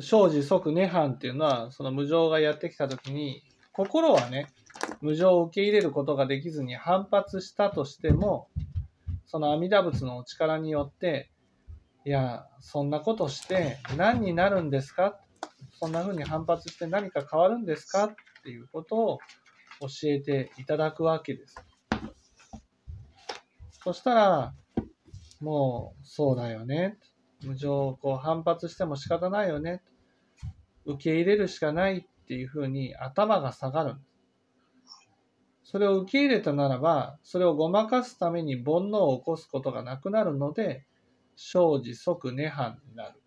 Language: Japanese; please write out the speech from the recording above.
生じ即涅槃っていうのは、その無常がやってきたときに、心はね、無常を受け入れることができずに反発したとしても、その阿弥陀仏のお力によって、いや、そんなことして何になるんですか？そんな風に反発して何か変わるんですか？っていうことを教えていただくわけです。そしたら、もう、そうだよね。無常をこう反発しても仕方ないよね。受け入れるしかないっていうふうに頭が下がる。それを受け入れたならば、それをごまかすために煩悩を起こすことがなくなるので、生じ即涅槃になる。